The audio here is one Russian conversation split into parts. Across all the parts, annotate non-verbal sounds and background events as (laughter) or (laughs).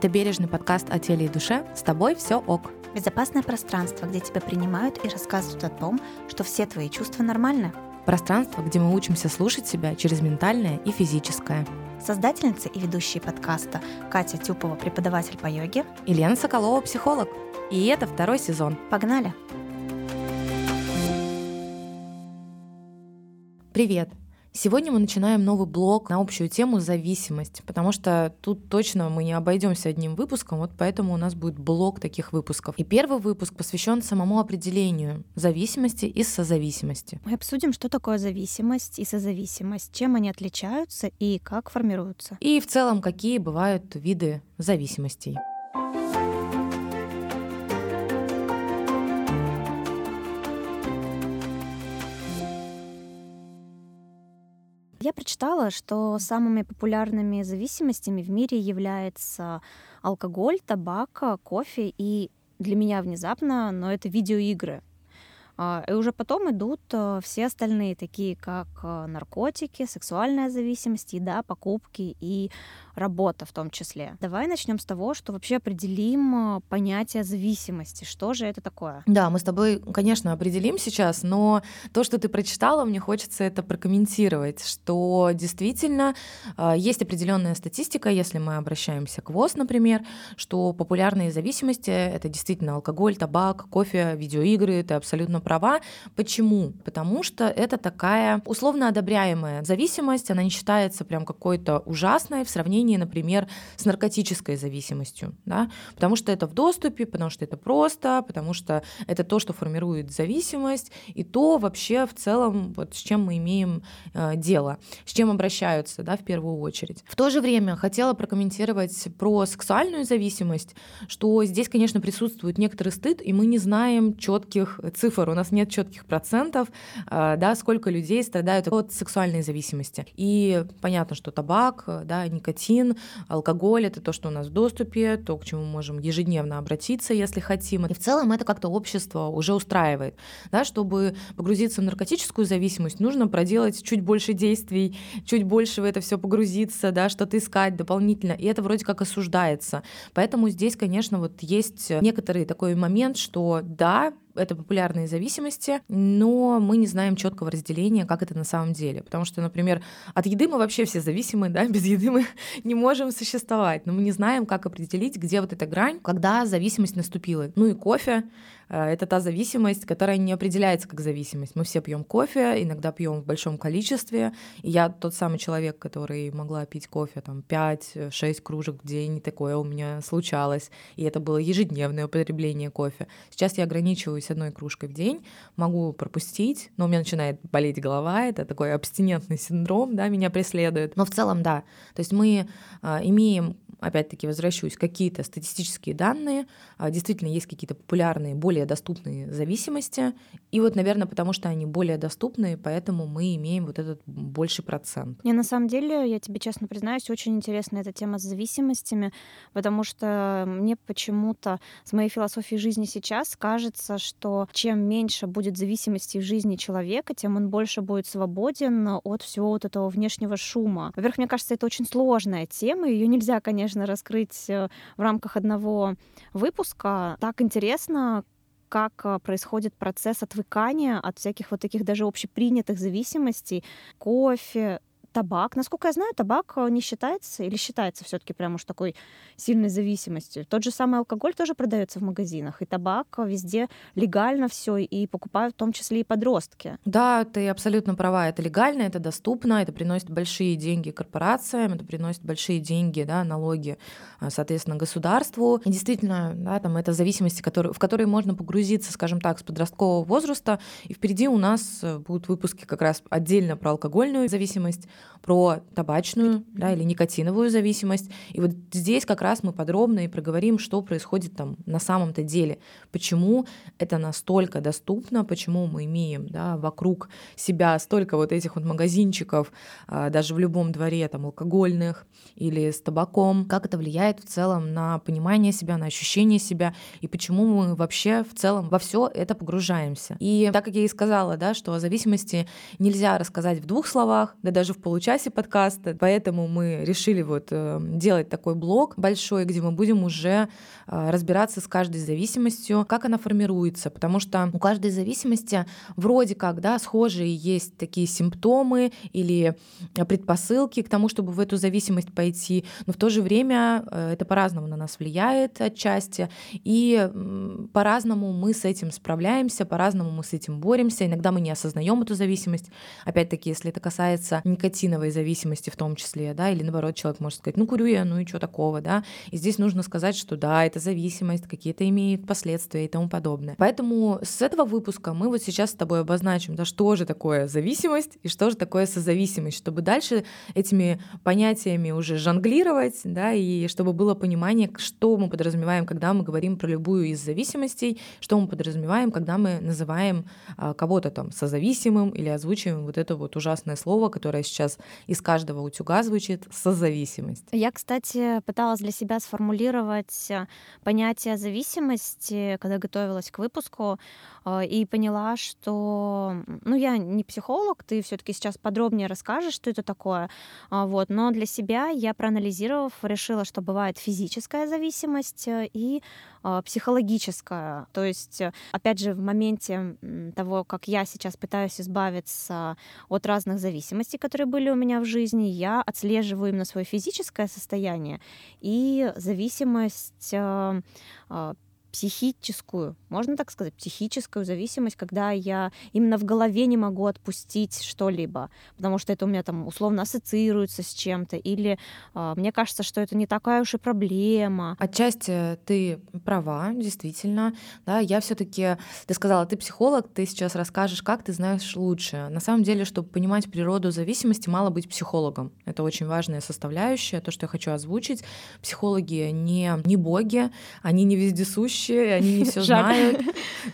Это бережный подкаст о теле и душе. С тобой все ок. Безопасное пространство, где тебя принимают и рассказывают о том, что все твои чувства нормальны. Пространство, где мы учимся слушать себя через ментальное и физическое. Создательница и ведущие подкаста Катя Тюпова, преподаватель по йоге. И Лена Соколова, психолог. И это второй сезон. Погнали! Привет! Сегодня мы начинаем новый блог на общую тему зависимость, потому что тут точно мы не обойдемся одним выпуском, вот поэтому у нас будет блок таких выпусков. И первый выпуск посвящен самому определению зависимости и созависимости. Мы обсудим, что такое зависимость и созависимость, чем они отличаются и как формируются. И в целом, какие бывают виды зависимостей. Я прочитала, что самыми популярными зависимостями в мире является алкоголь, табак, кофе и для меня внезапно, но это видеоигры. А, и уже потом идут э, все остальные, такие как э, наркотики, сексуальная зависимость, еда, покупки и работа в том числе. Давай начнем с того, что вообще определим э, понятие зависимости. Что же это такое? Да, мы с тобой, конечно, определим сейчас, но то, что ты прочитала, мне хочется это прокомментировать, что действительно есть определенная статистика, если мы обращаемся к ВОЗ, например, что популярные зависимости — это действительно алкоголь, табак, кофе, видеоигры, ты абсолютно права. Почему? Потому что это такая условно одобряемая зависимость, она не считается прям какой-то ужасной в сравнении например, с наркотической зависимостью, да, потому что это в доступе, потому что это просто, потому что это то, что формирует зависимость, и то вообще в целом, вот с чем мы имеем э, дело, с чем обращаются, да, в первую очередь. В то же время хотела прокомментировать про сексуальную зависимость, что здесь, конечно, присутствует некоторый стыд, и мы не знаем четких цифр, у нас нет четких процентов, э, да, сколько людей страдают от сексуальной зависимости. И понятно, что табак, да, никотин, алкоголь — это то, что у нас в доступе, то, к чему мы можем ежедневно обратиться, если хотим. И в целом это как-то общество уже устраивает. Да, чтобы погрузиться в наркотическую зависимость, нужно проделать чуть больше действий, чуть больше в это все погрузиться, да, что-то искать дополнительно. И это вроде как осуждается. Поэтому здесь, конечно, вот есть некоторый такой момент, что да, это популярные зависимости, но мы не знаем четкого разделения, как это на самом деле. Потому что, например, от еды мы вообще все зависимы, да, без еды мы (laughs) не можем существовать, но мы не знаем, как определить, где вот эта грань, когда зависимость наступила. Ну и кофе, это та зависимость, которая не определяется как зависимость. Мы все пьем кофе, иногда пьем в большом количестве. И я тот самый человек, который могла пить кофе там 5-6 кружек в день, такое у меня случалось. И это было ежедневное употребление кофе. Сейчас я ограничиваюсь одной кружкой в день, могу пропустить, но у меня начинает болеть голова, это такой абстинентный синдром, да, меня преследует. Но в целом, да, то есть мы а, имеем опять-таки возвращусь, какие-то статистические данные, а, действительно есть какие-то популярные, более доступные зависимости, и вот, наверное, потому что они более доступны, поэтому мы имеем вот этот больший процент. Не, на самом деле, я тебе честно признаюсь, очень интересна эта тема с зависимостями, потому что мне почему-то с моей философией жизни сейчас кажется, что чем меньше будет зависимости в жизни человека, тем он больше будет свободен от всего вот этого внешнего шума. Во-первых, мне кажется, это очень сложная тема, ее нельзя, конечно, конечно, раскрыть э, в рамках одного выпуска. Так интересно, как э, происходит процесс отвыкания от всяких вот таких даже общепринятых зависимостей. Кофе, табак. Насколько я знаю, табак э, не считается или считается все-таки прям уж такой сильной зависимостью. Тот же самый алкоголь тоже продается в магазинах, и табак везде легально все, и покупают в том числе и подростки. Да, ты абсолютно права. Это легально, это доступно, это приносит большие деньги корпорациям, это приносит большие деньги, да, налоги, а, соответственно, государству. И действительно, да, там это зависимости, в которые можно погрузиться, скажем так, с подросткового возраста. И впереди у нас э, будут выпуски как раз отдельно про алкогольную зависимость, про табачную да, или никотиновую зависимость. И вот здесь как раз мы подробно и проговорим, что происходит там на самом-то деле, почему это настолько доступно, почему мы имеем да, вокруг себя столько вот этих вот магазинчиков, а, даже в любом дворе там алкогольных или с табаком, как это влияет в целом на понимание себя, на ощущение себя, и почему мы вообще в целом во все это погружаемся. И так как я и сказала, да, что о зависимости нельзя рассказать в двух словах, да даже в получасе подкаста, поэтому мы решили вот э, делать такой блог большой, где мы будем уже э, разбираться с каждой зависимостью, как она формируется, потому что у каждой зависимости вроде как, да, схожие есть такие симптомы или предпосылки к тому, чтобы в эту зависимость пойти, но в то же время э, это по-разному на нас влияет отчасти, и по-разному мы с этим справляемся, по-разному мы с этим боремся, иногда мы не осознаем эту зависимость, опять-таки, если это касается никотиновой зависимости в том числе, да, или наоборот, человек может сказать, ну, курю я, ну и что такого, да, и здесь нужно сказать, что да, это зависимость, какие-то имеет последствия и тому подобное. Поэтому с этого выпуска мы вот сейчас с тобой обозначим, да, что же такое зависимость и что же такое созависимость, чтобы дальше этими понятиями уже жонглировать, да, и чтобы было понимание, что мы подразумеваем, когда мы говорим про любую из зависимостей, что мы подразумеваем, когда мы называем а, кого-то там созависимым или озвучиваем вот это вот ужасное слово, которое сейчас из каждого утюга звучит созависимость. Я, кстати, пыталась для себя сформулировать э, понятие зависимости, когда готовилась к выпуску, э, и поняла, что, ну, я не психолог, ты все-таки сейчас подробнее расскажешь, что это такое, а, вот, но для себя я проанализировав решила, что бывает физическая зависимость э, и психологическая. То есть, опять же, в моменте того, как я сейчас пытаюсь избавиться от разных зависимостей, которые были у меня в жизни, я отслеживаю именно свое физическое состояние и зависимость а, а, психическую, можно так сказать, психическую зависимость, когда я именно в голове не могу отпустить что-либо, потому что это у меня там условно ассоциируется с чем-то, или э, мне кажется, что это не такая уж и проблема. Отчасти ты права, действительно, да, я все таки ты сказала, ты психолог, ты сейчас расскажешь, как ты знаешь лучше. На самом деле, чтобы понимать природу зависимости, мало быть психологом. Это очень важная составляющая, то, что я хочу озвучить. Психологи не, не боги, они не вездесущие, ведущие, они не все (laughs) знают.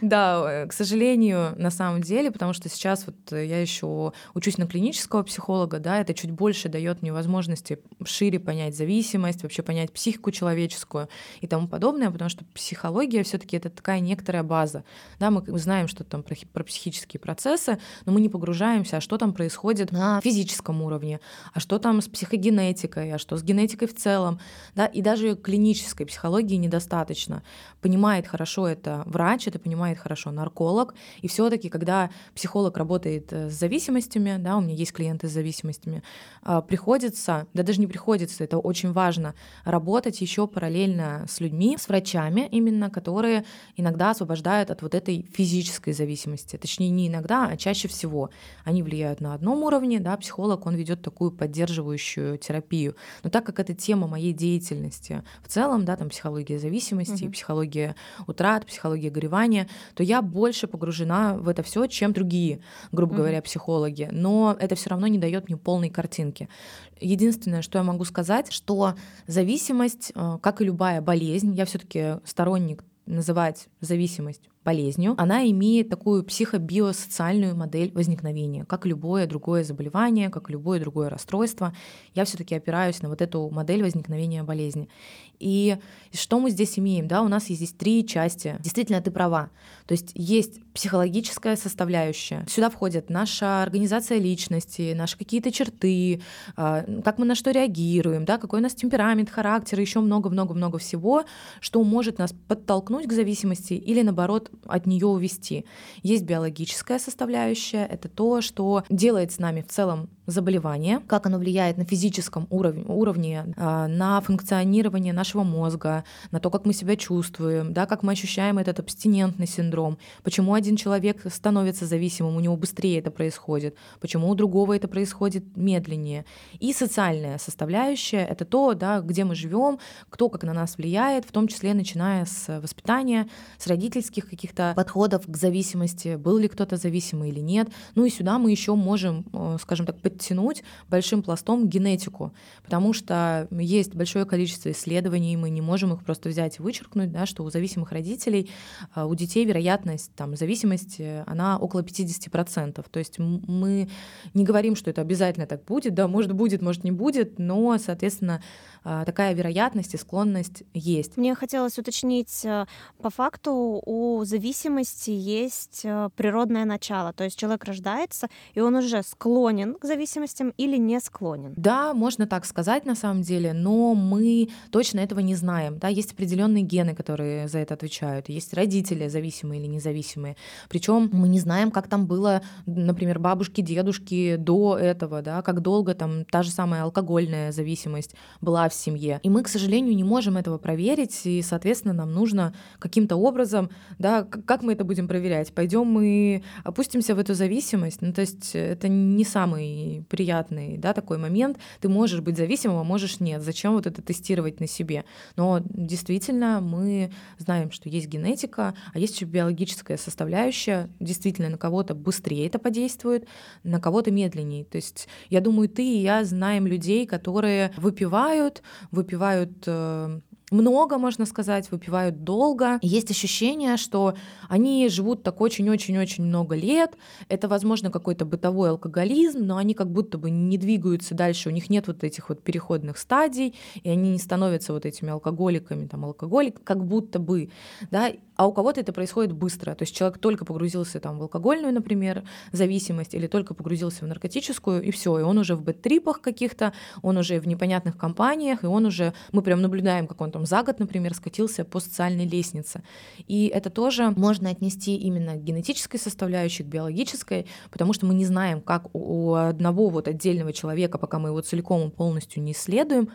Да, э, к сожалению, на самом деле, потому что сейчас вот я еще учусь на клинического психолога, да, это чуть больше дает мне возможности шире понять зависимость, вообще понять психику человеческую и тому подобное, потому что психология все-таки это такая некоторая база. Да, мы знаем, что там про, про психические процессы, но мы не погружаемся, а что там происходит на физическом уровне, а что там с психогенетикой, а что с генетикой в целом, да, и даже клинической психологии недостаточно понимает хорошо это врач, это понимает хорошо нарколог. И все-таки, когда психолог работает э, с зависимостями, да, у меня есть клиенты с зависимостями, а, приходится, да даже не приходится, это очень важно, работать еще параллельно с людьми, с врачами именно, которые иногда освобождают от вот этой физической зависимости. Точнее, не иногда, а чаще всего. Они влияют на одном уровне, да, психолог, он ведет такую поддерживающую терапию. Но так как это тема моей деятельности в целом, да, там психология зависимости, mm-hmm. психология утрат, психология горевания, то я больше погружена в это все, чем другие, грубо mm-hmm. говоря, психологи. Но это все равно не дает мне полной картинки. Единственное, что я могу сказать, что зависимость, э, как и любая болезнь, я все-таки сторонник называть зависимость болезнью, она имеет такую психобиосоциальную модель возникновения, как любое другое заболевание, как любое другое расстройство. Я все-таки опираюсь на вот эту модель возникновения болезни. И что мы здесь имеем? Да, у нас есть здесь три части. Действительно, ты права. То есть есть психологическая составляющая. Сюда входит наша организация личности, наши какие-то черты, а, как мы на что реагируем, да, какой у нас темперамент, характер, еще много-много-много всего, что может нас подтолкнуть к зависимости или наоборот от нее увести. Есть биологическая составляющая, это то, что делает с нами в целом заболевание, как оно влияет на физическом уровне, уровне а, на функционирование нашего мозга, на то, как мы себя чувствуем, да, как мы ощущаем этот абстинентный синдром, почему один человек становится зависимым, у него быстрее это происходит, почему у другого это происходит медленнее. И социальная составляющая — это то, да, где мы живем, кто как на нас влияет, в том числе начиная с воспитания, с родительских каких-то подходов к зависимости, был ли кто-то зависимый или нет. Ну и сюда мы еще можем, э, скажем так, подтянуть большим пластом генетику, потому что есть большое количество исследований, мы не можем их просто взять и вычеркнуть, да, что у зависимых родителей, э, у детей вероятность там, зависимости, она около 50%. То есть мы не говорим, что это обязательно так будет, да, может будет, может не будет, но, соответственно, э, такая вероятность и склонность есть. Мне хотелось уточнить, по факту у зависимости есть природное начало, то есть человек рождается, и он уже склонен к зависимости, зависимостям или не склонен? Да, можно так сказать на самом деле, но мы точно этого не знаем. Да, есть определенные гены, которые за это отвечают, есть родители зависимые или независимые. Причем мы не знаем, как там было, например, бабушки, дедушки до этого, да, как долго там та же самая алкогольная зависимость была в семье. И мы, к сожалению, не можем этого проверить, и, соответственно, нам нужно каким-то образом, да, как мы это будем проверять? Пойдем мы опустимся в эту зависимость, ну, то есть это не самый приятный, да, такой момент. Ты можешь быть зависимым, а можешь нет. Зачем вот это тестировать на себе? Но действительно мы знаем, что есть генетика, а есть еще биологическая составляющая. Действительно, на кого-то быстрее это подействует, на кого-то медленнее. То есть я думаю, ты и я знаем людей, которые выпивают, выпивают э, много, можно сказать, выпивают долго. Есть ощущение, что они живут так очень-очень-очень много лет. Это, возможно, какой-то бытовой алкоголизм, но они как будто бы не двигаются дальше, у них нет вот этих вот переходных стадий, и они не становятся вот этими алкоголиками, там, алкоголик, как будто бы, да, а у кого-то это происходит быстро. То есть человек только погрузился там в алкогольную, например, зависимость, или только погрузился в наркотическую, и все, и он уже в бэт-трипах каких-то, он уже в непонятных компаниях, и он уже, мы прям наблюдаем, как он там за год, например, скатился по социальной лестнице. И это тоже можно отнести именно к генетической составляющей, к биологической, потому что мы не знаем, как у одного вот отдельного человека, пока мы его целиком и полностью не исследуем,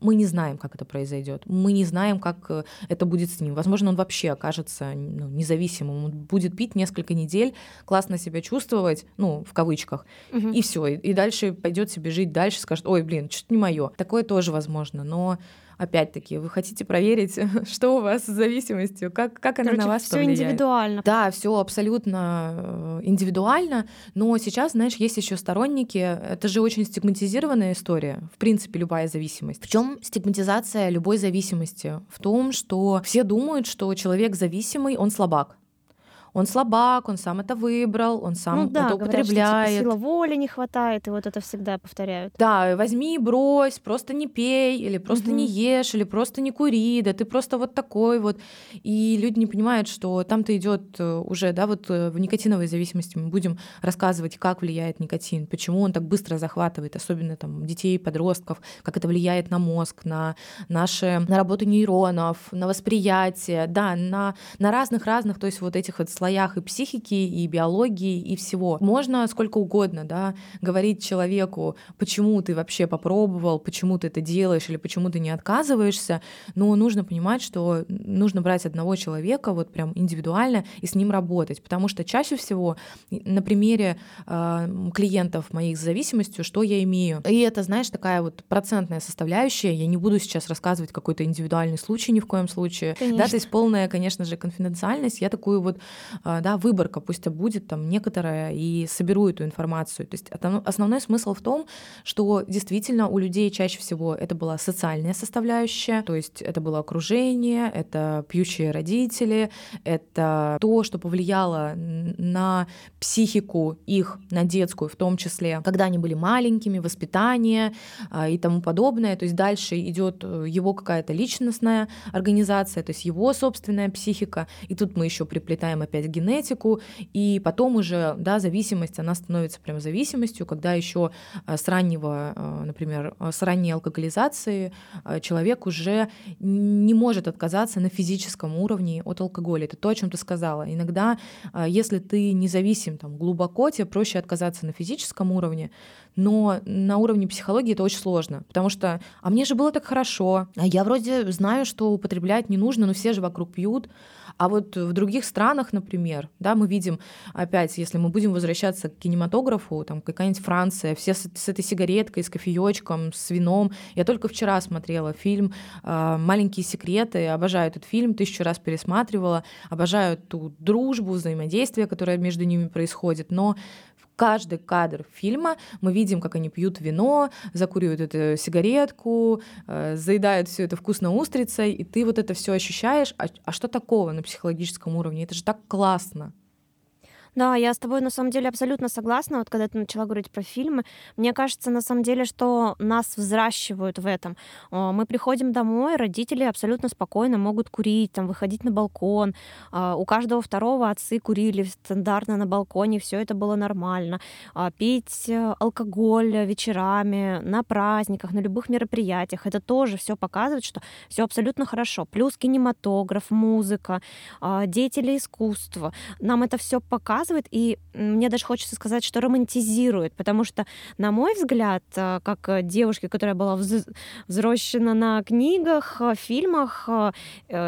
мы не знаем, как это произойдет. Мы не знаем, как э, это будет с ним. Возможно, он вообще окажется ну, независимым. Он будет пить несколько недель, классно себя чувствовать, ну, в кавычках, угу. и все. И, и дальше пойдет себе жить дальше, скажет, ой, блин, что-то не мое. Такое тоже возможно. Но опять-таки, вы хотите проверить, (laughs) что у вас с зависимостью, как, как она Короче, на вас все повлияет. индивидуально. Да, все абсолютно э, индивидуально, но сейчас, знаешь, есть еще сторонники, это же очень стигматизированная история, в принципе, любая зависимость. В чем стигматизация любой зависимости? В том, что все думают, что человек зависимый, он слабак он слабак, он сам это выбрал, он сам ну, да, это употребляет. Говорят, что, типа, сила воли не хватает, и вот это всегда повторяют. Да, возьми и брось, просто не пей, или просто угу. не ешь, или просто не кури, да ты просто вот такой вот. И люди не понимают, что там-то идет э, уже, да, вот э, в никотиновой зависимости мы будем рассказывать, как влияет никотин, почему он так быстро захватывает, особенно там детей, подростков, как это влияет на мозг, на наши, на работу нейронов, на восприятие, да, на, на разных-разных, то есть вот этих вот слоях и психики, и биологии, и всего. Можно сколько угодно да, говорить человеку, почему ты вообще попробовал, почему ты это делаешь или почему ты не отказываешься, но нужно понимать, что нужно брать одного человека вот прям индивидуально и с ним работать, потому что чаще всего на примере э, клиентов моих с зависимостью, что я имею, и это, знаешь, такая вот процентная составляющая, я не буду сейчас рассказывать какой-то индивидуальный случай ни в коем случае, конечно. да, то есть полная, конечно же, конфиденциальность, я такую вот да, выборка, пусть будет там некоторая, и соберу эту информацию. То есть основной смысл в том, что действительно у людей чаще всего это была социальная составляющая, то есть это было окружение, это пьющие родители, это то, что повлияло на психику их, на детскую в том числе, когда они были маленькими, воспитание а, и тому подобное. То есть дальше идет э, его какая-то личностная организация, то есть его собственная психика. И тут мы еще приплетаем опять опять генетику, и потом уже, да, зависимость, она становится прям зависимостью, когда еще э, с раннего, э, например, э, с ранней алкоголизации человек уже не может отказаться на физическом уровне от алкоголя. Это то, о чем ты сказала. Иногда, если ты независим там, глубоко, тебе проще отказаться на физическом уровне, но на уровне психологии это очень сложно, потому что, а мне же было так хорошо, а я вроде знаю, что употреблять не нужно, но все же вокруг пьют, а вот в других странах, например, да, мы видим, опять, если мы будем возвращаться к кинематографу, там какая-нибудь Франция, все с, с этой сигареткой, с кофеечком, с вином. Я только вчера смотрела фильм э, «Маленькие секреты», обожаю этот фильм, тысячу раз пересматривала, обожаю ту дружбу, взаимодействие, которое между ними происходит, но каждый кадр фильма мы видим, как они пьют вино, закуривают эту сигаретку, э, заедают все это вкусно устрицей, и ты вот это все ощущаешь. А, а что такого на психологическом уровне? Это же так классно. Да, я с тобой на самом деле абсолютно согласна. Вот когда ты начала говорить про фильмы, мне кажется на самом деле, что нас взращивают в этом. Мы приходим домой, родители абсолютно спокойно могут курить, там, выходить на балкон. А, у каждого второго отцы курили стандартно на балконе, все это было нормально. А, пить э, алкоголь вечерами, на праздниках, на любых мероприятиях, это тоже все показывает, что все абсолютно хорошо. Плюс кинематограф, музыка, а, деятели искусства. Нам это все показывает, и мне даже хочется сказать, что романтизирует, потому что, на мой взгляд, э, как э, девушки, которая была взросшена на книгах, фильмах,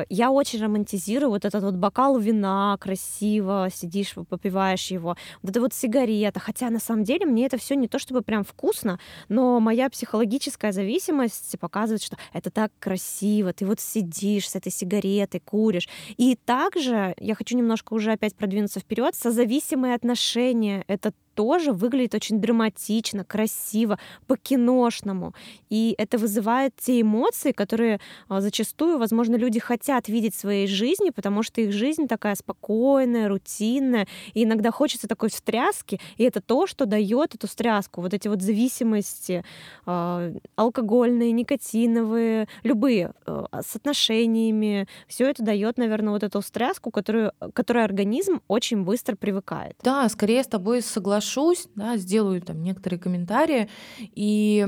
я очень романтизирую вот этот вот бокал вина красиво, сидишь, попиваешь его, вот это вот сигарета, хотя на самом деле мне это все не то чтобы прям вкусно, но моя психологическая зависимость показывает, что это так красиво, ты вот сидишь с этой сигаретой, куришь. И также я хочу немножко уже опять продвинуться вперед, созависимые отношения — это тоже выглядит очень драматично, красиво, по-киношному. И это вызывает те эмоции, которые а, зачастую, возможно, люди хотят видеть в своей жизни, потому что их жизнь такая спокойная, рутинная, и иногда хочется такой встряски, и это то, что дает эту встряску, вот эти вот зависимости э, алкогольные, никотиновые, любые, э, с отношениями, все это дает, наверное, вот эту встряску, которую, которой организм очень быстро привыкает. Да, скорее с тобой соглашусь соглашусь, да, сделаю там некоторые комментарии, и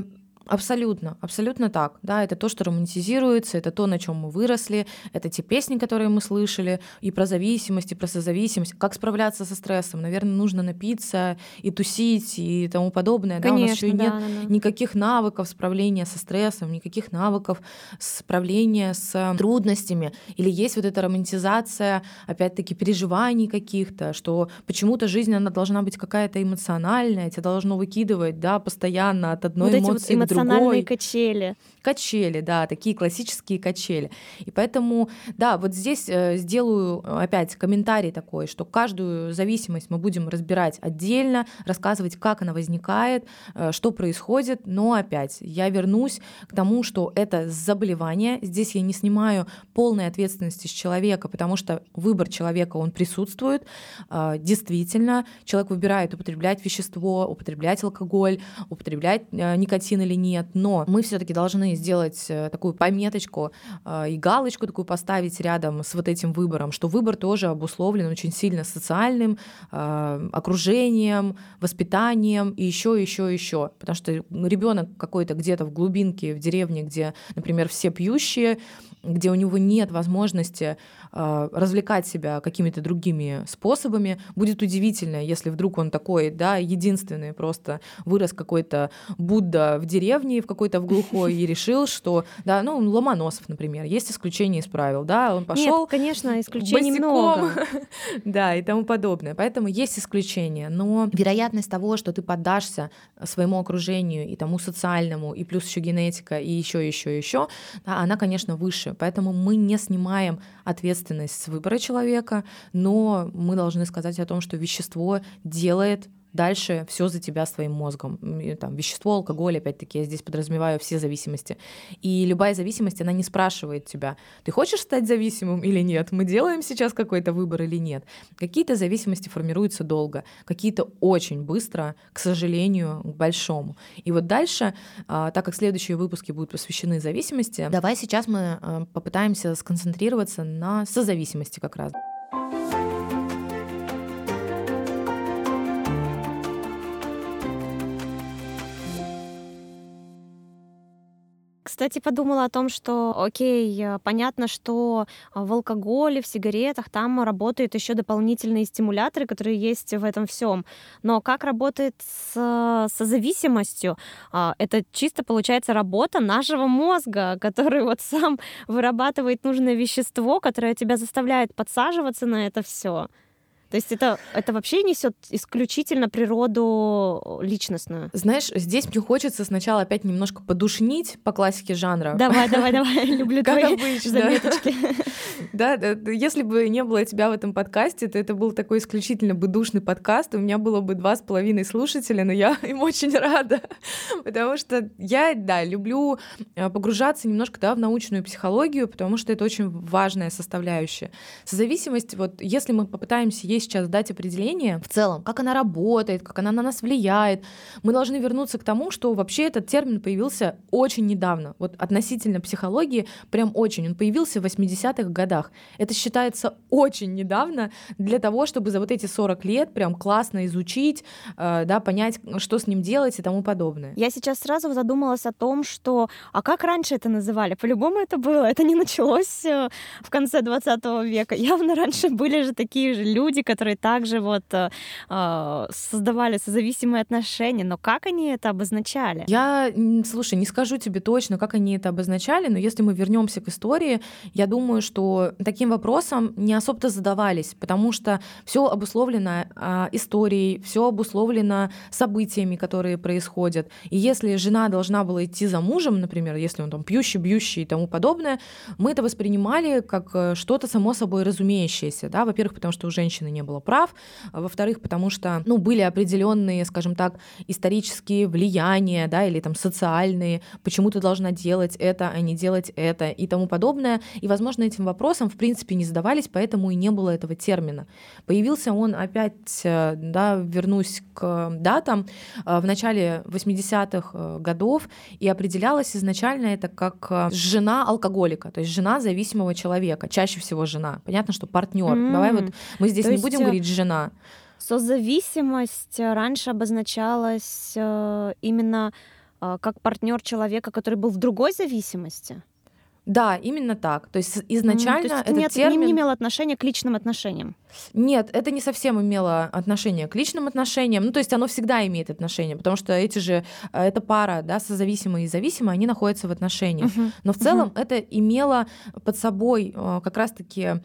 Абсолютно, абсолютно так. Да, это то, что романтизируется, это то, на чем мы выросли, это те песни, которые мы слышали, и про зависимость, и про созависимость. Как справляться со стрессом? Наверное, нужно напиться и тусить и тому подобное. Конечно, да, у нас еще да, нет да, да. никаких навыков справления со стрессом, никаких навыков справления с трудностями. Или есть вот эта романтизация, опять-таки, переживаний каких-то, что почему-то жизнь, она должна быть какая-то эмоциональная, тебя должно выкидывать, да, постоянно от одной вот эмоции вот к другой эмоциональные качели. Качели, да, такие классические качели. И поэтому, да, вот здесь э, сделаю э, опять комментарий такой, что каждую зависимость мы будем разбирать отдельно, рассказывать, как она возникает, э, что происходит, но опять я вернусь к тому, что это заболевание. Здесь я не снимаю полной ответственности с человека, потому что выбор человека, он присутствует. Действительно, человек выбирает употреблять вещество, употреблять алкоголь, употреблять никотин или нет, но мы все-таки должны сделать э, такую пометочку э, и галочку такую поставить рядом с вот этим выбором, что выбор тоже обусловлен очень сильно социальным э, окружением, воспитанием и еще, еще, еще, потому что ребенок какой-то где-то в глубинке, в деревне, где, например, все пьющие, где у него нет возможности развлекать себя какими-то другими способами, будет удивительно, если вдруг он такой, да, единственный просто вырос какой-то Будда в деревне, в какой-то в глухой, и решил, что, да, ну, Ломоносов, например, есть исключение из правил, да, он пошел. Нет, конечно, исключений много. (laughs) да, и тому подобное. Поэтому есть исключения, но вероятность того, что ты поддашься своему окружению и тому социальному, и плюс еще генетика, и еще, еще, еще, да, она, конечно, выше. Поэтому мы не снимаем ответственность с выбора человека, но мы должны сказать о том, что вещество делает дальше все за тебя своим мозгом. Там, вещество, алкоголь, опять-таки, я здесь подразумеваю все зависимости. И любая зависимость, она не спрашивает тебя, ты хочешь стать зависимым или нет, мы делаем сейчас какой-то выбор или нет. Какие-то зависимости формируются долго, какие-то очень быстро, к сожалению, к большому. И вот дальше, а, так как следующие выпуски будут посвящены зависимости, давай сейчас мы а, попытаемся сконцентрироваться на созависимости как раз. Кстати, подумала о том, что, окей, э, понятно, что а, в алкоголе, в сигаретах там работают еще дополнительные стимуляторы, которые есть в этом всем. Но как работает с, со зависимостью? А, это чисто получается работа нашего мозга, (laughs) который вот сам вырабатывает нужное вещество, которое тебя заставляет подсаживаться на это все. То есть это, это вообще несет исключительно природу личностную. Знаешь, здесь мне хочется сначала опять немножко подушнить по классике жанра. Давай, давай, давай, (laughs) люблю как твои обычно. заметочки. (laughs) Да, да, если бы не было тебя в этом подкасте, то это был такой исключительно бы душный подкаст, у меня было бы два с половиной слушателя, но я (laughs) им очень рада, потому что я, да, люблю э, погружаться немножко да, в научную психологию, потому что это очень важная составляющая. Созависимость, вот если мы попытаемся ей сейчас дать определение в целом, как она работает, как она на нас влияет, мы должны вернуться к тому, что вообще этот термин появился очень недавно. Вот относительно психологии прям очень. Он появился в 80-х годах. Это считается очень недавно для того, чтобы за вот эти 40 лет прям классно изучить, э, да, понять, что с ним делать и тому подобное. Я сейчас сразу задумалась о том, что а как раньше это называли? По-любому это было. Это не началось э, в конце 20 века. Явно раньше были же такие же люди, которые также вот э, э, создавали созависимые отношения. Но как они это обозначали? Я, слушай, не скажу тебе точно, как они это обозначали, но если мы вернемся к истории, я думаю, что таким вопросом не особо-то задавались, потому что все обусловлено а, историей, все обусловлено событиями, которые происходят. И если жена должна была идти за мужем, например, если он там пьющий, бьющий и тому подобное, мы это воспринимали как э, что-то само собой разумеющееся. Да? Во-первых, потому что у женщины не было прав, а во-вторых, потому что ну, были определенные, скажем так, исторические влияния да, или там социальные, почему ты должна делать это, а не делать это и тому подобное. И, возможно, этим вопросом в принципе не задавались, поэтому и не было этого термина. Появился он опять, э, да, вернусь к датам, э, в начале 80-х годов, и определялось изначально это как жена алкоголика, то есть жена зависимого человека, чаще всего жена. Понятно, что партнер. Mm. Давай вот мы здесь То не есть... будем э, говорить жена. Созависимость раньше обозначалась э, именно э, как партнер человека, который был в другой зависимости. Да, именно так. То есть изначально mm, то есть этот нет, термин... не имел отношения к личным отношениям. Нет, это не совсем имело отношение к личным отношениям. Ну, то есть оно всегда имеет отношение, потому что эти же, э, эта пара, да, созависимые и зависимые, они находятся в отношениях. Uh-huh. Но в целом uh-huh. это имело под собой э, как раз-таки э,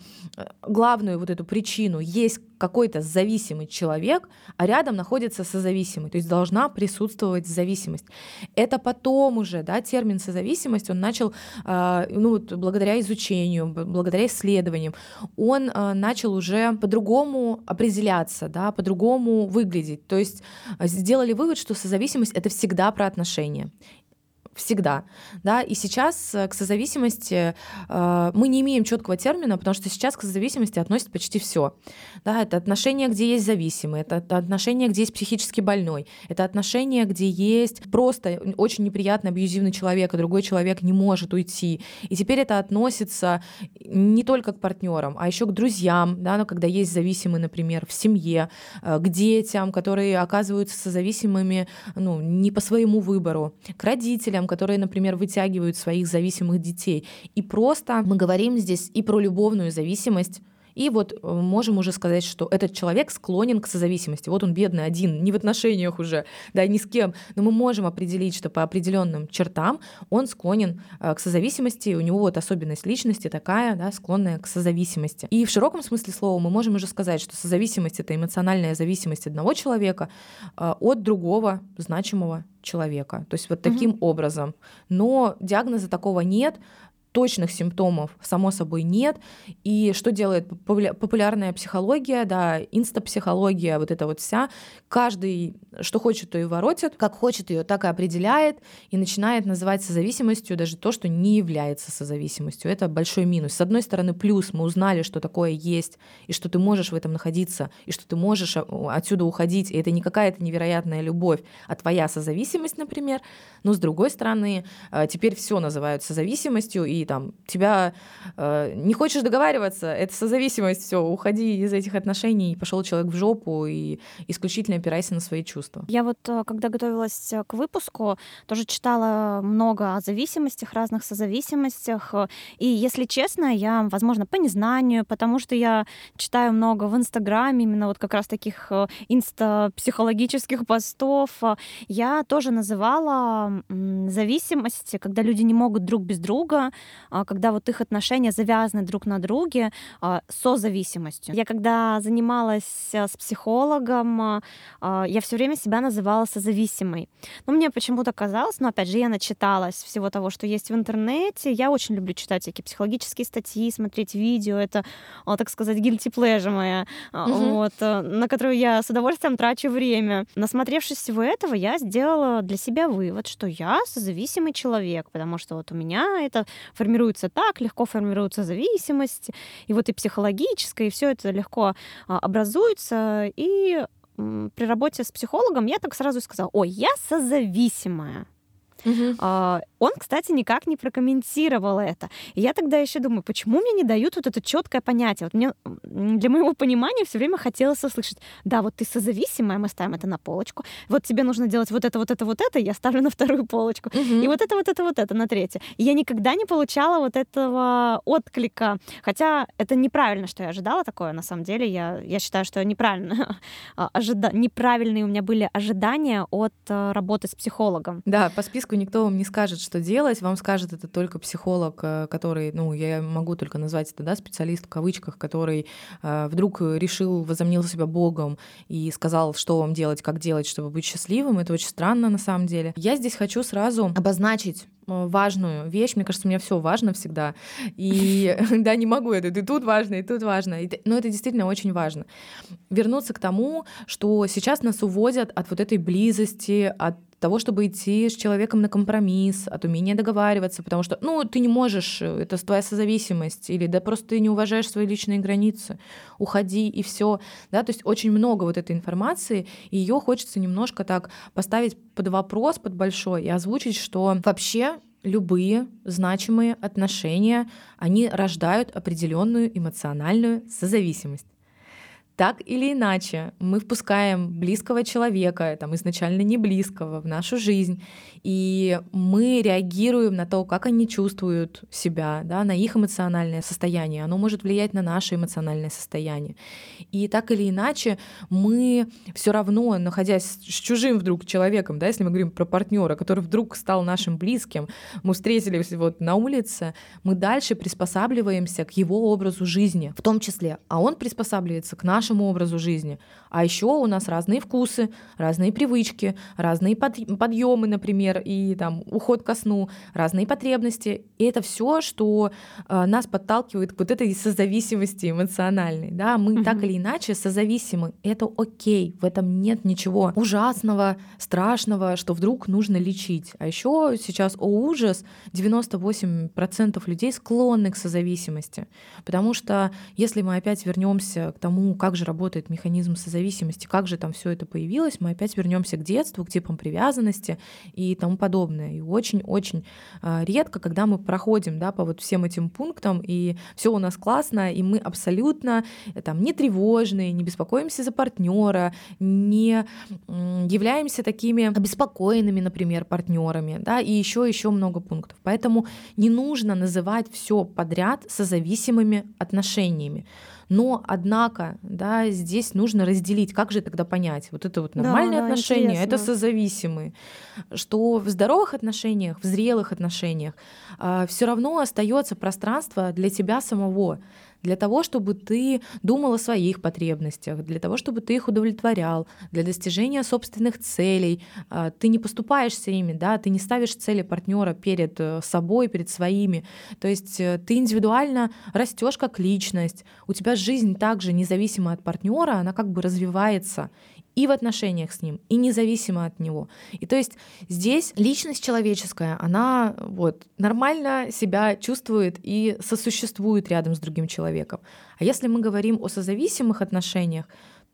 главную вот эту причину. Есть какой-то зависимый человек, а рядом находится созависимый, то есть должна присутствовать зависимость. Это потом уже, да, термин созависимость, он начал, ну, благодаря изучению, благодаря исследованиям, он начал уже по-другому определяться, да, по-другому выглядеть. То есть э, сделали вывод, что созависимость — это всегда про отношения всегда. Да? И сейчас э, к созависимости э, мы не имеем четкого термина, потому что сейчас к созависимости относят почти все. Да? Это отношения, где есть зависимый, это, отношения, где есть психически больной, это отношения, где есть просто очень неприятный абьюзивный человек, а другой человек не может уйти. И теперь это относится не только к партнерам, а еще к друзьям, да? но когда есть зависимый, например, в семье, э, к детям, которые оказываются созависимыми ну, не по своему выбору, к родителям, которые, например, вытягивают своих зависимых детей. И просто мы говорим здесь и про любовную зависимость, и вот э, можем уже сказать, что этот человек склонен к созависимости. Вот он бедный один, не в отношениях уже, да, ни с кем. Но мы можем определить, что по определенным чертам он склонен э, к созависимости. У него вот особенность личности такая, да, склонная к созависимости. И в широком смысле слова мы можем уже сказать, что созависимость — это эмоциональная зависимость одного человека э, от другого значимого человека. То есть вот таким угу. образом. Но диагноза такого нет, точных симптомов, само собой, нет. И что делает популярная психология, да, инстапсихология, вот эта вот вся. Каждый, что хочет, то и воротит, как хочет ее, так и определяет, и начинает называть созависимостью даже то, что не является созависимостью. Это большой минус. С одной стороны, плюс мы узнали, что такое есть, и что ты можешь в этом находиться, и что ты можешь а, отсюда уходить, и это не какая-то невероятная любовь, а твоя созависимость, например. Но с другой стороны, а, теперь все называют созависимостью, и там тебя э, не хочешь договариваться, это созависимость, все, уходи из этих отношений, пошел человек в жопу и исключительно опирайся на свои чувства. Я вот, э, когда готовилась э, к выпуску, тоже читала много о зависимостях, разных созависимостях. И, если честно, я, возможно, по незнанию, потому что я читаю много в Инстаграме, именно вот как раз таких э, инста-психологических постов, я тоже называла зависимости, когда люди не могут друг без друга, когда вот их отношения завязаны друг на друге а, созависимостью. Я когда занималась э, с психологом, а, я все время себя называла созависимой. Но мне почему-то казалось, но опять же, я начиталась всего того, что есть в интернете. Я очень люблю читать всякие психологические статьи, смотреть видео. Это, так сказать, guilty pleasure моя, угу. вот, э, на которую я с удовольствием трачу время. Насмотревшись всего этого, я сделала для себя вывод, что я созависимый человек, потому что вот у меня это формируется так, легко формируется зависимость, и вот и психологическая, и все это легко а, образуется, и при работе с психологом я так сразу сказала, ой, я созависимая. Угу. Он, кстати, никак не прокомментировал это. И я тогда еще думаю, почему мне не дают вот это четкое понятие? Вот мне для моего понимания все время хотелось услышать, да, вот ты созависимая, мы ставим это на полочку. Вот тебе нужно делать вот это, вот это, вот это, я ставлю на вторую полочку. Угу. И вот это, вот это, вот это на третье. И я никогда не получала вот этого отклика. Хотя это неправильно, что я ожидала такое. На самом деле я, я считаю, что неправильно. (laughs) Ожида... Неправильные у меня были ожидания от э, работы с психологом. Да, по списку поскольку никто вам не скажет, что делать, вам скажет это только психолог, э, который, ну, я могу только назвать это, да, специалист в кавычках, который э, вдруг решил, возомнил себя богом и сказал, что вам делать, как делать, чтобы быть счастливым. Это очень странно на самом деле. Я здесь хочу сразу обозначить э, важную вещь. Мне кажется, у меня все важно всегда. И (laughs) да, не могу это. И тут важно, и тут важно. Но это действительно очень важно. Вернуться к тому, что сейчас нас уводят от вот этой близости, от того, чтобы идти с человеком на компромисс, от умения договариваться, потому что, ну, ты не можешь, э, это твоя созависимость, или да просто ты не уважаешь свои личные границы, уходи и все, да, то есть очень много вот этой информации, и ее хочется немножко так поставить под вопрос, под большой, и озвучить, что вообще любые значимые отношения, они рождают определенную эмоциональную созависимость так или иначе мы впускаем близкого человека, там изначально не близкого, в нашу жизнь, и мы реагируем на то, как они чувствуют себя, да, на их эмоциональное состояние. Оно может влиять на наше эмоциональное состояние. И так или иначе мы все равно, находясь с чужим вдруг человеком, да, если мы говорим про партнера, который вдруг стал нашим близким, мы встретились вот на улице, мы дальше приспосабливаемся к его образу жизни, в том числе, а он приспосабливается к нашему нашему образу жизни. А еще у нас разные вкусы, разные привычки, разные подъемы, например, и там уход ко сну, разные потребности. И это все, что э, нас подталкивает к вот этой созависимости эмоциональной. Да? Мы угу. так или иначе созависимы. Это окей, в этом нет ничего ужасного, страшного, что вдруг нужно лечить. А еще сейчас, о ужас, 98% людей склонны к созависимости. Потому что если мы опять вернемся к тому, как же работает механизм созависимости, как же там все это появилось, мы опять вернемся к детству, к типам привязанности и тому подобное. И очень-очень а, редко, когда мы проходим да, по вот всем этим пунктам, и все у нас классно, и мы абсолютно э, там, не тревожные, не беспокоимся за партнера, не являемся такими обеспокоенными, например, партнерами, да, и еще еще много пунктов. Поэтому не нужно называть все подряд созависимыми отношениями. Но, однако, да, здесь нужно разделить, как же тогда понять, вот это вот нормальные да, отношения, интересно. это созависимые, что в здоровых отношениях, в зрелых отношениях э, а, все равно остается пространство для тебя самого, для того, чтобы ты думал о своих потребностях, для того, чтобы ты их удовлетворял, для достижения собственных целей. А, ты не поступаешься ими, да, ты не ставишь цели партнера перед э, собой, перед своими. То есть э, ты индивидуально растешь как личность. У тебя жизнь также независимо от партнера, она как бы развивается и в отношениях с ним, и независимо от него. И то есть здесь личность человеческая, она вот нормально себя чувствует и сосуществует рядом с другим человеком. А если мы говорим о созависимых отношениях,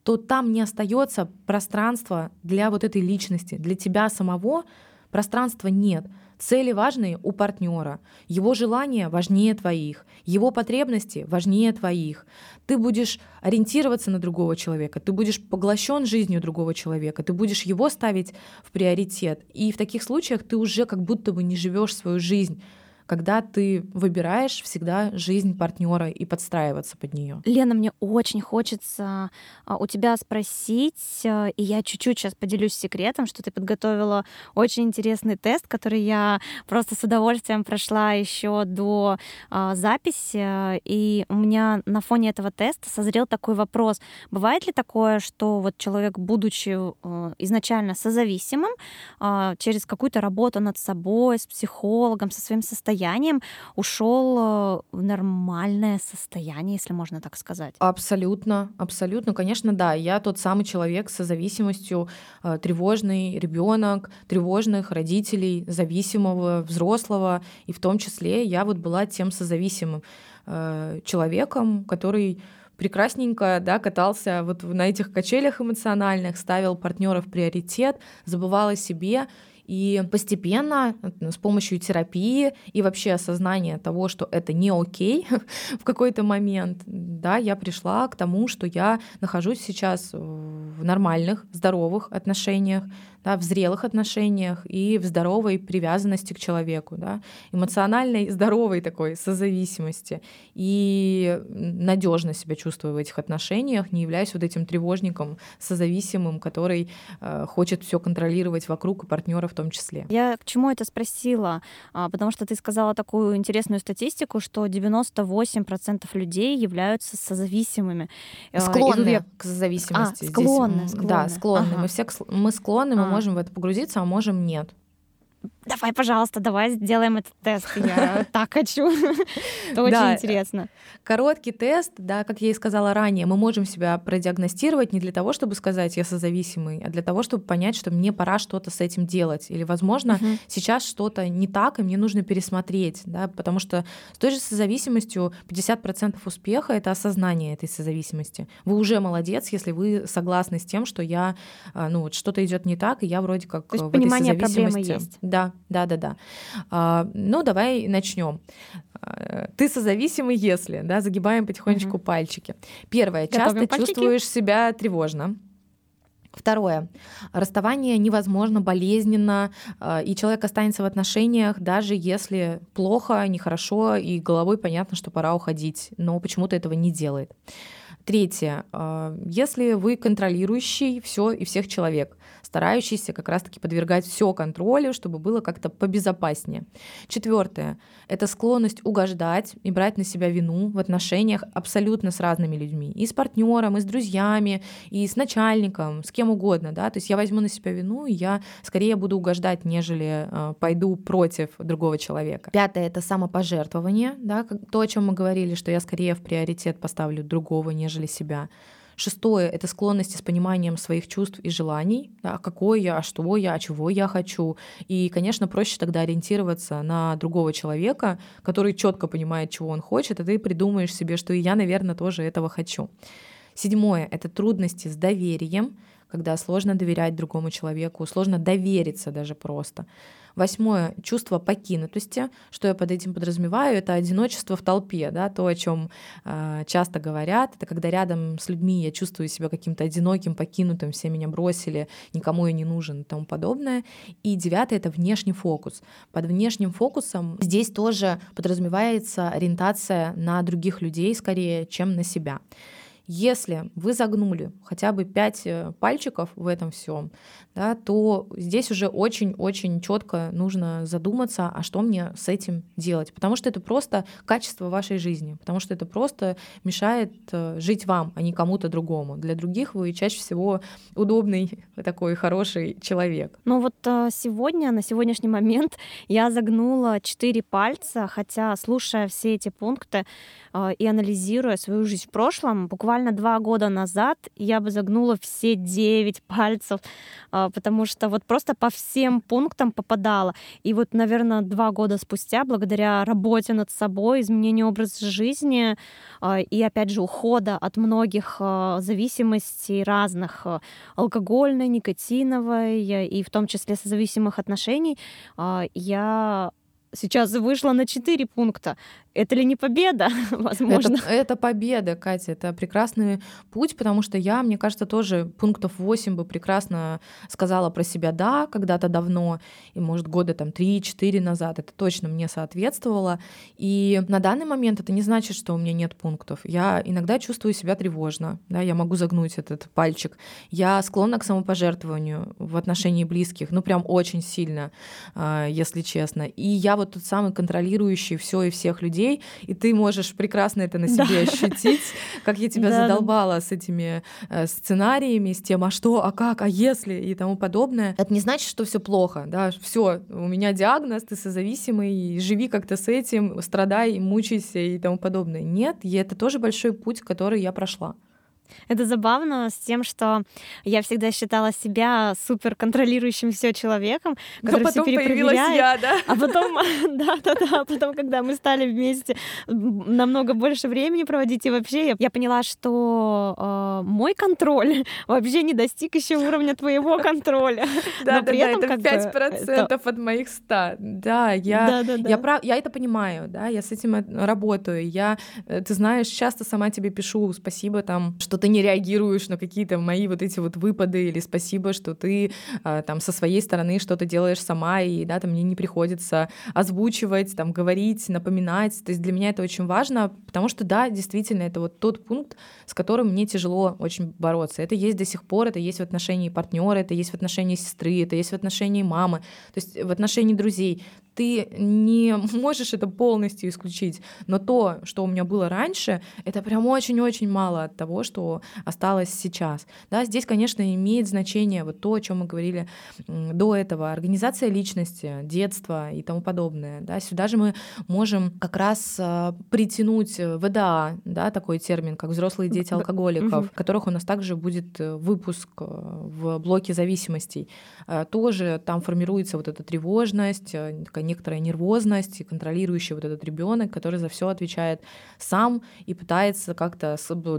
то там не остается пространства для вот этой личности, для тебя самого пространства нет. Цели важные у партнера, его желания важнее твоих, его потребности важнее твоих. Ты будешь ориентироваться на другого человека, ты будешь поглощен жизнью другого человека, ты будешь его ставить в приоритет. И в таких случаях ты уже как будто бы не живешь свою жизнь когда ты выбираешь всегда жизнь партнера и подстраиваться под нее. Лена, мне очень хочется а, у тебя спросить, а, и я чуть-чуть сейчас поделюсь секретом, что ты подготовила очень интересный тест, который я просто с удовольствием прошла еще до а, записи, и у меня на фоне этого теста созрел такой вопрос: бывает ли такое, что вот человек, будучи изначально созависимым, через какую-то работу над собой, с психологом, со своим состоянием состоянием ушел в нормальное состояние, если можно так сказать. Абсолютно, абсолютно, конечно, да. Я тот самый человек со зависимостью, тревожный ребенок, тревожных родителей, зависимого взрослого, и в том числе я вот была тем созависимым человеком, который прекрасненько да, катался вот на этих качелях эмоциональных, ставил партнера в приоритет, забывал о себе. И постепенно с помощью терапии и вообще осознания того, что это не окей (laughs) в какой-то момент, да, я пришла к тому, что я нахожусь сейчас в нормальных, здоровых отношениях, да, в зрелых отношениях и в здоровой привязанности к человеку, да, эмоциональной, здоровой такой созависимости. И надежно себя чувствую в этих отношениях, не являюсь вот этим тревожником созависимым, который э, хочет все контролировать вокруг и партнера в том числе. Я к чему это спросила? А, потому что ты сказала такую интересную статистику, что 98% людей являются созависимыми. Э, склонны я... к созависимости. А, склонны, склонны. Да, склонны. Ага. Мы все мы склонны, мы можем в это погрузиться, а можем нет. Давай, пожалуйста, давай сделаем этот тест. Я (laughs) так хочу. (laughs) Это очень интересно. Короткий тест, да, как я и сказала ранее, мы можем себя продиагностировать не для того, чтобы сказать, я созависимый, а для того, чтобы понять, что мне пора что-то с этим делать. Или, возможно, сейчас что-то не так, и мне нужно пересмотреть, да, потому что с той же созависимостью 50% успеха — это осознание этой созависимости. Вы уже молодец, если вы согласны с тем, что я, а, ну, вот что-то идет не так, и я вроде как То есть в понимание этой проблемы есть. Да, да, да, да. А, ну, давай начнем. А, ты созависимый, если, да, загибаем потихонечку угу. пальчики. Первое, Готовим часто пальчики. чувствуешь себя тревожно. Второе. Расставание невозможно, болезненно, а, и человек останется в отношениях, даже если плохо, нехорошо, и головой понятно, что пора уходить, но почему-то этого не делает. Третье. А, если вы контролирующий все и всех человек, старающийся как раз-таки подвергать все контролю, чтобы было как-то побезопаснее. Четвертое — это склонность угождать и брать на себя вину в отношениях абсолютно с разными людьми. И с партнером, и с друзьями, и с начальником, с кем угодно. Да? То есть я возьму на себя вину, и я скорее буду угождать, нежели э, пойду против другого человека. Пятое — это самопожертвование. Да? То, о чем мы говорили, что я скорее в приоритет поставлю другого, нежели себя. Шестое — это склонности с пониманием своих чувств и желаний, да, какой я, а что я, а чего я хочу. И, конечно, проще тогда ориентироваться на другого человека, который четко понимает, чего он хочет, и ты придумаешь себе, что и я, наверное, тоже этого хочу. Седьмое — это трудности с доверием, когда сложно доверять другому человеку, сложно довериться даже просто. Восьмое — чувство покинутости. Что я под этим подразумеваю? Это одиночество в толпе, да, то, о чем э, часто говорят. Это когда рядом с людьми я чувствую себя каким-то одиноким, покинутым, все меня бросили, никому я не нужен и тому подобное. И девятое — это внешний фокус. Под внешним фокусом здесь тоже подразумевается ориентация на других людей скорее, чем на себя. Если вы загнули хотя бы 5 э, пальчиков в этом всем, да, то здесь уже очень-очень четко нужно задуматься, а что мне с этим делать. Потому что это просто качество вашей жизни, потому что это просто мешает э, жить вам, а не кому-то другому. Для других вы чаще всего удобный (laughs) такой хороший человек. Ну вот э, сегодня, на сегодняшний момент (laughs) я загнула 4 пальца, хотя слушая все эти пункты и анализируя свою жизнь в прошлом, буквально буквально два года назад я бы загнула все девять пальцев, а, потому что вот просто по всем пунктам попадала. И вот, наверное, два года спустя, благодаря работе над собой, изменению образа жизни а, и, опять же, ухода от многих а, зависимостей разных, алкогольной, никотиновой и в том числе созависимых отношений, я сейчас вышла на 4 пункта. Это ли не победа, (laughs) возможно? Это, это победа, Катя, это прекрасный путь, потому что я, мне кажется, тоже пунктов 8 бы прекрасно сказала про себя «да» когда-то давно, и, может, года там 3-4 назад, это точно мне соответствовало. И на данный момент это не значит, что у меня нет пунктов. Я иногда чувствую себя тревожно, да, я могу загнуть этот пальчик. Я склонна к самопожертвованию в отношении близких, ну, прям очень сильно, а, если честно. И я вот тот самый контролирующий все и всех людей, и ты можешь прекрасно это на себе да. ощутить, как я тебя (laughs) да. задолбала с этими э, сценариями, с тем, а что, а как, а если и тому подобное. Это не значит, что все плохо, да, все, у меня диагноз, ты созависимый, живи как-то с этим, страдай, мучайся и тому подобное. Нет, и это тоже большой путь, который я прошла. Это забавно с тем, что я всегда считала себя супер контролирующим все человеком, который потом все появилась я, да? А потом, (laughs) да, да, да, потом, когда мы стали вместе намного больше времени проводить, и вообще я, поняла, что э, мой контроль (laughs) вообще не достиг еще уровня твоего контроля. Да, да, да, это 5% от моих 100. Да, я, я, прав, я это понимаю, да, я с этим работаю. Я, э, ты знаешь, часто сама тебе пишу спасибо там, что ты не реагируешь на какие-то мои вот эти вот выпады, или спасибо, что ты а, там со своей стороны что-то делаешь сама, и да, там мне не приходится озвучивать, там говорить, напоминать. То есть для меня это очень важно, потому что да, действительно, это вот тот пункт, с которым мне тяжело очень бороться. Это есть до сих пор, это есть в отношении партнера, это есть в отношении сестры, это есть в отношении мамы, то есть в отношении друзей ты не можешь это полностью исключить. Но то, что у меня было раньше, это прям очень-очень мало от того, что осталось сейчас. Да, здесь, конечно, имеет значение вот то, о чем мы говорили до этого. Организация личности, детство и тому подобное. Да, сюда же мы можем как раз а, притянуть ВДА, да, такой термин, как взрослые дети алкоголиков, угу. которых у нас также будет э, выпуск э, в блоке зависимостей. Э, тоже там формируется вот эта тревожность, некоторая нервозность и контролирующий вот этот ребенок, который за все отвечает сам и пытается как-то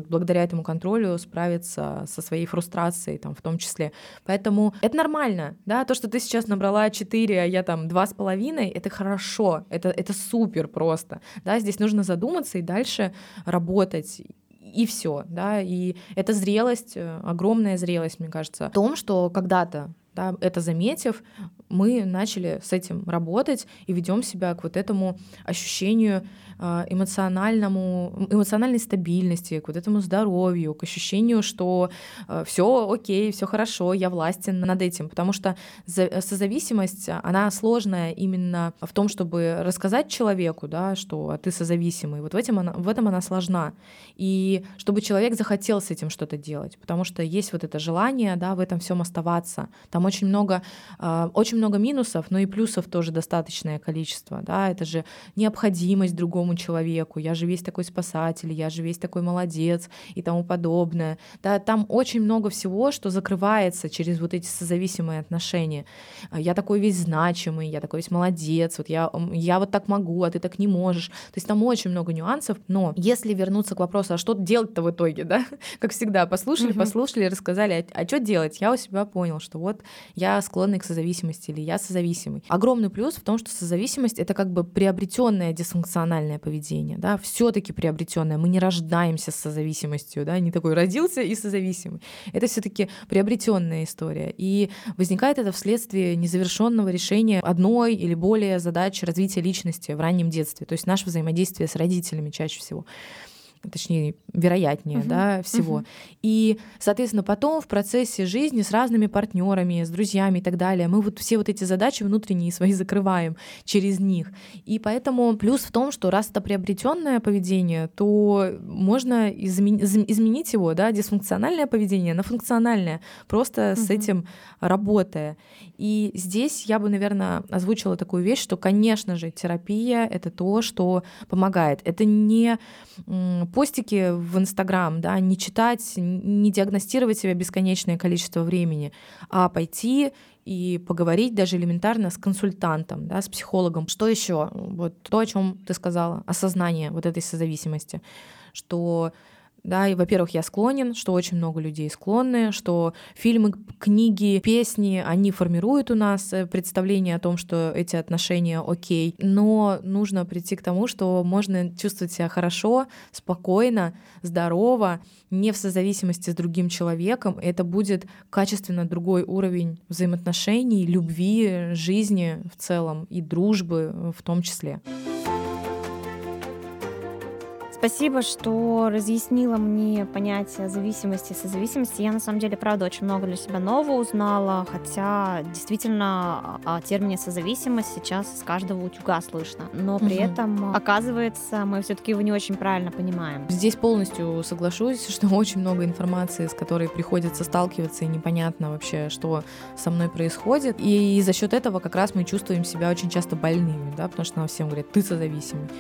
благодаря этому контролю справиться со своей фрустрацией там в том числе. Поэтому это нормально, да, то, что ты сейчас набрала 4, а я там два с половиной, это хорошо, это, это супер просто, да, здесь нужно задуматься и дальше работать и все, да, и это зрелость, э, огромная зрелость, мне кажется, в том, что когда-то да, это заметив, мы начали с этим работать и ведем себя к вот этому ощущению а, эмоциональному, эмоциональной стабильности, к вот этому здоровью, к ощущению, что а, все окей, все хорошо, я властен над этим. Потому что созависимость, она сложная именно в том, чтобы рассказать человеку, да, что ты созависимый. Вот в этом она, в этом она сложна. И чтобы человек захотел с этим что-то делать, потому что есть вот это желание, да, в этом всем оставаться. Там очень много, а, очень много минусов, но и плюсов тоже достаточное количество. Да? Это же необходимость другому человеку, я же весь такой спасатель, я же весь такой молодец и тому подобное. Да, там очень много всего, что закрывается через вот эти созависимые отношения. А, я такой весь значимый, я такой весь молодец, вот я, я вот так могу, а ты так не можешь. То есть там очень много нюансов, но если вернуться к вопросу, а что делать-то в итоге, (laughs) да? Как всегда, послушали, послушали, рассказали, а, а что делать? Я у себя понял, что вот я склонный к созависимости или я созависимый. Огромный плюс в том, что созависимость — это как бы приобретенная дисфункциональная поведение, да, все-таки приобретенное. Мы не рождаемся с созависимостью, да, не такой родился и созависимый. Это все-таки приобретенная история. И возникает это вследствие незавершенного решения одной или более задач развития личности в раннем детстве, то есть наше взаимодействие с родителями чаще всего точнее, вероятнее, uh-huh. да, всего. Uh-huh. И, соответственно, потом в процессе жизни с разными партнерами, с друзьями и так далее, мы вот все вот эти задачи внутренние свои закрываем через них. И поэтому плюс в том, что раз это приобретенное поведение, то можно измен- изменить его, да, дисфункциональное поведение на функциональное, просто uh-huh. с этим работая. И здесь я бы, наверное, озвучила такую вещь, что, конечно же, терапия — это то, что помогает. Это не постики в Инстаграм, да, не читать, не диагностировать себя бесконечное количество времени, а пойти и поговорить даже элементарно с консультантом, да, с психологом. Что еще? Вот то, о чем ты сказала, осознание вот этой созависимости, что да, и, во-первых, я склонен, что очень много людей склонны, что фильмы, книги, песни, они формируют у нас э, представление о том, что эти отношения окей, но нужно прийти к тому, что можно чувствовать себя хорошо, спокойно, здорово, не в созависимости с другим человеком. Это будет качественно другой уровень взаимоотношений, любви, жизни в целом и дружбы в том числе. Спасибо, что разъяснила мне понятие зависимости и созависимости. Я, на самом деле, правда, очень много для себя нового узнала, хотя действительно о термине созависимость сейчас с каждого утюга слышно. Но при угу. этом, оказывается, мы все-таки его не очень правильно понимаем. Здесь полностью соглашусь, что очень много информации, с которой приходится сталкиваться, и непонятно вообще, что со мной происходит. И за счет этого как раз мы чувствуем себя очень часто больными, да, потому что нам всем говорят, ты созависимый.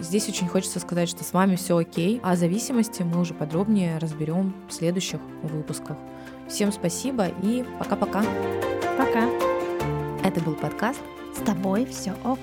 Здесь очень хочется сказать, что с вами все окей, а зависимости мы уже подробнее разберем в следующих выпусках. Всем спасибо и пока-пока. Пока. Это был подкаст «С тобой все ок».